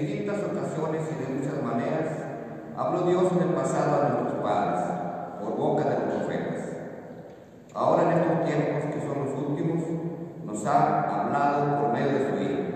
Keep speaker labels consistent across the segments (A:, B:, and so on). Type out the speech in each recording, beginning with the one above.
A: distintas ocasiones y de muchas maneras, habló Dios en el pasado a nuestros padres, por boca de los profetas. Ahora en estos tiempos que son los últimos, nos ha hablado por medio de su Hijo.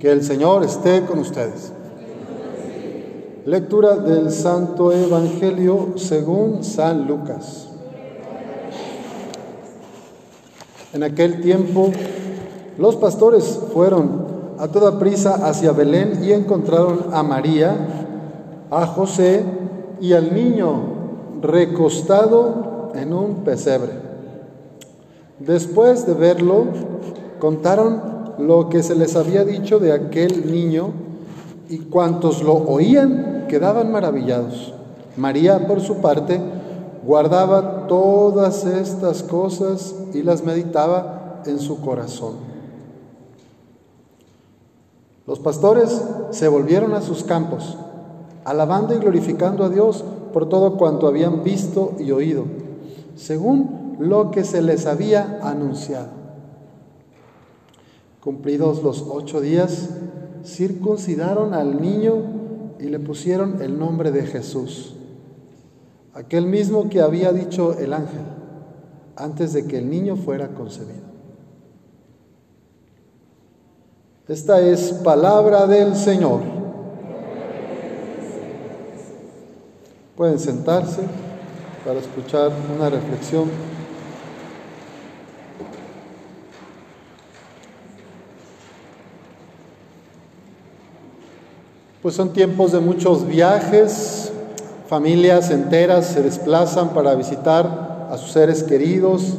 B: Que el Señor esté con ustedes. Lectura del Santo Evangelio según San Lucas. En aquel tiempo, los pastores fueron a toda prisa hacia Belén y encontraron a María, a José y al niño recostado en un pesebre. Después de verlo, contaron lo que se les había dicho de aquel niño y cuantos lo oían quedaban maravillados. María, por su parte, guardaba todas estas cosas y las meditaba en su corazón. Los pastores se volvieron a sus campos, alabando y glorificando a Dios por todo cuanto habían visto y oído, según lo que se les había anunciado. Cumplidos los ocho días, circuncidaron al niño y le pusieron el nombre de Jesús, aquel mismo que había dicho el ángel antes de que el niño fuera concebido. Esta es palabra del Señor. Pueden sentarse para escuchar una reflexión. Pues son tiempos de muchos viajes, familias enteras se desplazan para visitar a sus seres queridos,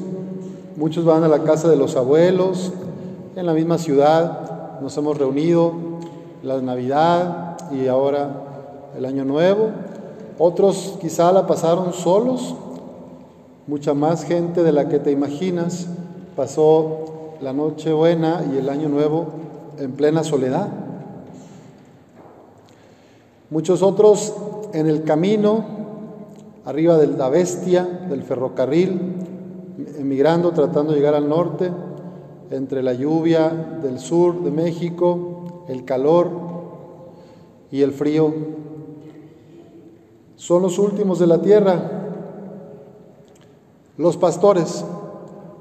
B: muchos van a la casa de los abuelos, en la misma ciudad nos hemos reunido, la Navidad y ahora el Año Nuevo, otros quizá la pasaron solos, mucha más gente de la que te imaginas pasó la noche buena y el Año Nuevo en plena soledad. Muchos otros en el camino, arriba de la bestia, del ferrocarril, emigrando, tratando de llegar al norte, entre la lluvia del sur de México, el calor y el frío. Son los últimos de la tierra, los pastores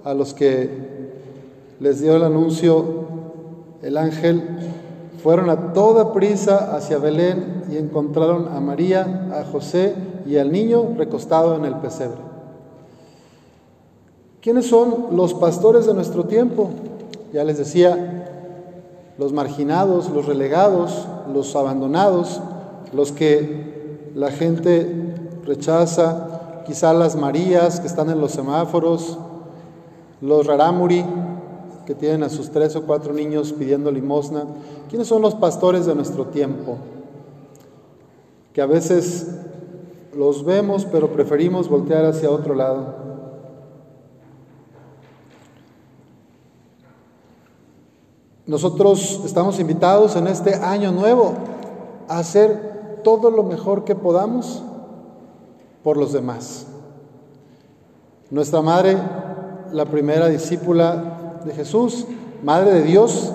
B: a los que les dio el anuncio el ángel fueron a toda prisa hacia Belén y encontraron a María, a José y al niño recostado en el pesebre. ¿Quiénes son los pastores de nuestro tiempo? Ya les decía, los marginados, los relegados, los abandonados, los que la gente rechaza, quizá las Marías que están en los semáforos, los rarámuri que tienen a sus tres o cuatro niños pidiendo limosna. ¿Quiénes son los pastores de nuestro tiempo? Que a veces los vemos, pero preferimos voltear hacia otro lado. Nosotros estamos invitados en este año nuevo a hacer todo lo mejor que podamos por los demás. Nuestra madre, la primera discípula de Jesús, madre de Dios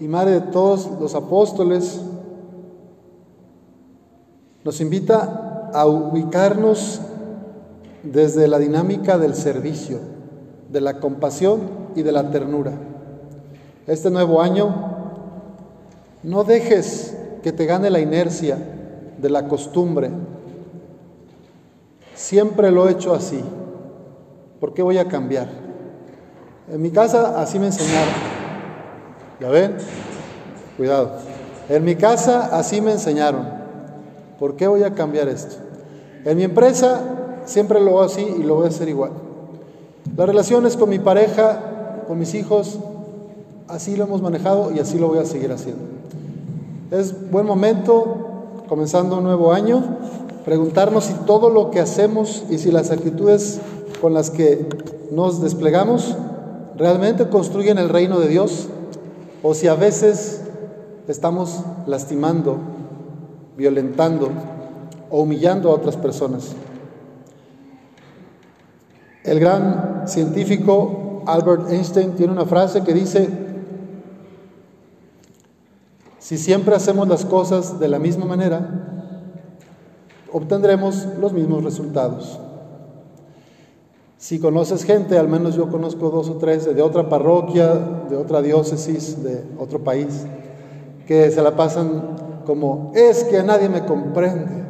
B: y madre de todos los apóstoles, nos invita a ubicarnos desde la dinámica del servicio, de la compasión y de la ternura. Este nuevo año, no dejes que te gane la inercia de la costumbre, siempre lo he hecho así. ¿Por qué voy a cambiar? En mi casa así me enseñaron. ¿Ya ven? Cuidado. En mi casa así me enseñaron. ¿Por qué voy a cambiar esto? En mi empresa siempre lo hago así y lo voy a hacer igual. Las relaciones con mi pareja, con mis hijos, así lo hemos manejado y así lo voy a seguir haciendo. Es buen momento, comenzando un nuevo año, preguntarnos si todo lo que hacemos y si las actitudes con las que nos desplegamos realmente construyen el reino de Dios o si a veces estamos lastimando, violentando o humillando a otras personas. El gran científico Albert Einstein tiene una frase que dice, si siempre hacemos las cosas de la misma manera, obtendremos los mismos resultados. Si conoces gente, al menos yo conozco dos o tres de otra parroquia, de otra diócesis, de otro país, que se la pasan como, es que nadie me comprende,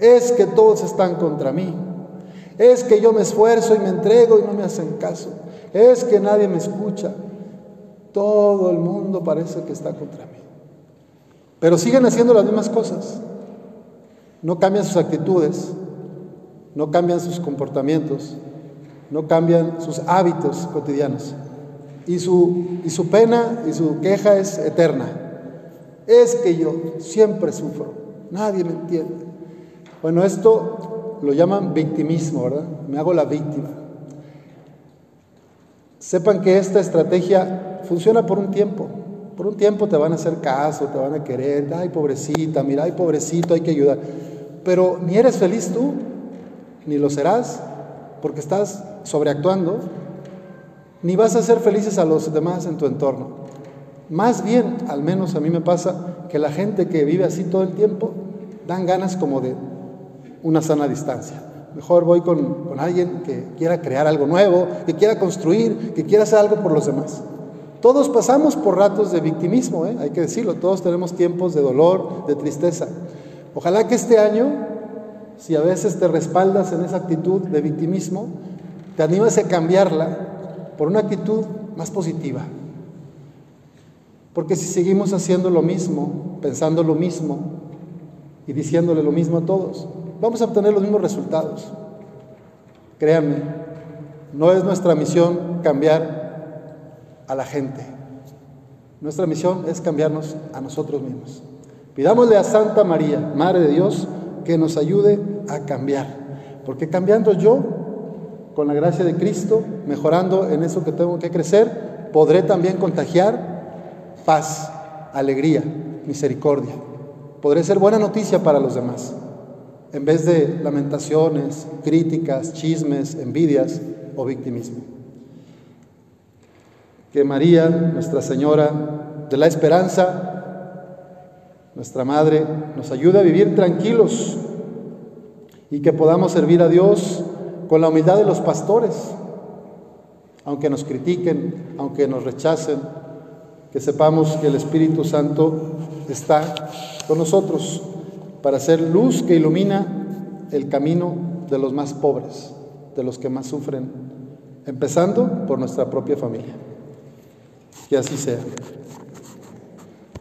B: es que todos están contra mí, es que yo me esfuerzo y me entrego y no me hacen caso, es que nadie me escucha. Todo el mundo parece que está contra mí. Pero siguen haciendo las mismas cosas. No cambian sus actitudes, no cambian sus comportamientos, no cambian sus hábitos cotidianos. Y su, y su pena y su queja es eterna. Es que yo siempre sufro, nadie me entiende. Bueno, esto lo llaman victimismo, ¿verdad? Me hago la víctima. Sepan que esta estrategia funciona por un tiempo. Por un tiempo te van a hacer caso, te van a querer, ay pobrecita, mira, ay pobrecito, hay que ayudar. Pero ni eres feliz tú, ni lo serás, porque estás sobreactuando, ni vas a ser felices a los demás en tu entorno. Más bien, al menos a mí me pasa, que la gente que vive así todo el tiempo, dan ganas como de una sana distancia. Mejor voy con, con alguien que quiera crear algo nuevo, que quiera construir, que quiera hacer algo por los demás. Todos pasamos por ratos de victimismo, ¿eh? hay que decirlo, todos tenemos tiempos de dolor, de tristeza. Ojalá que este año, si a veces te respaldas en esa actitud de victimismo, te animes a cambiarla por una actitud más positiva. Porque si seguimos haciendo lo mismo, pensando lo mismo y diciéndole lo mismo a todos, vamos a obtener los mismos resultados. Créanme, no es nuestra misión cambiar a la gente. Nuestra misión es cambiarnos a nosotros mismos. Pidámosle a Santa María, Madre de Dios, que nos ayude a cambiar. Porque cambiando yo, con la gracia de Cristo, mejorando en eso que tengo que crecer, podré también contagiar paz, alegría, misericordia. Podré ser buena noticia para los demás, en vez de lamentaciones, críticas, chismes, envidias o victimismo. Que María, Nuestra Señora de la Esperanza, nuestra Madre, nos ayude a vivir tranquilos y que podamos servir a Dios con la humildad de los pastores, aunque nos critiquen, aunque nos rechacen, que sepamos que el Espíritu Santo está con nosotros para ser luz que ilumina el camino de los más pobres, de los que más sufren, empezando por nuestra propia familia. Que así sea.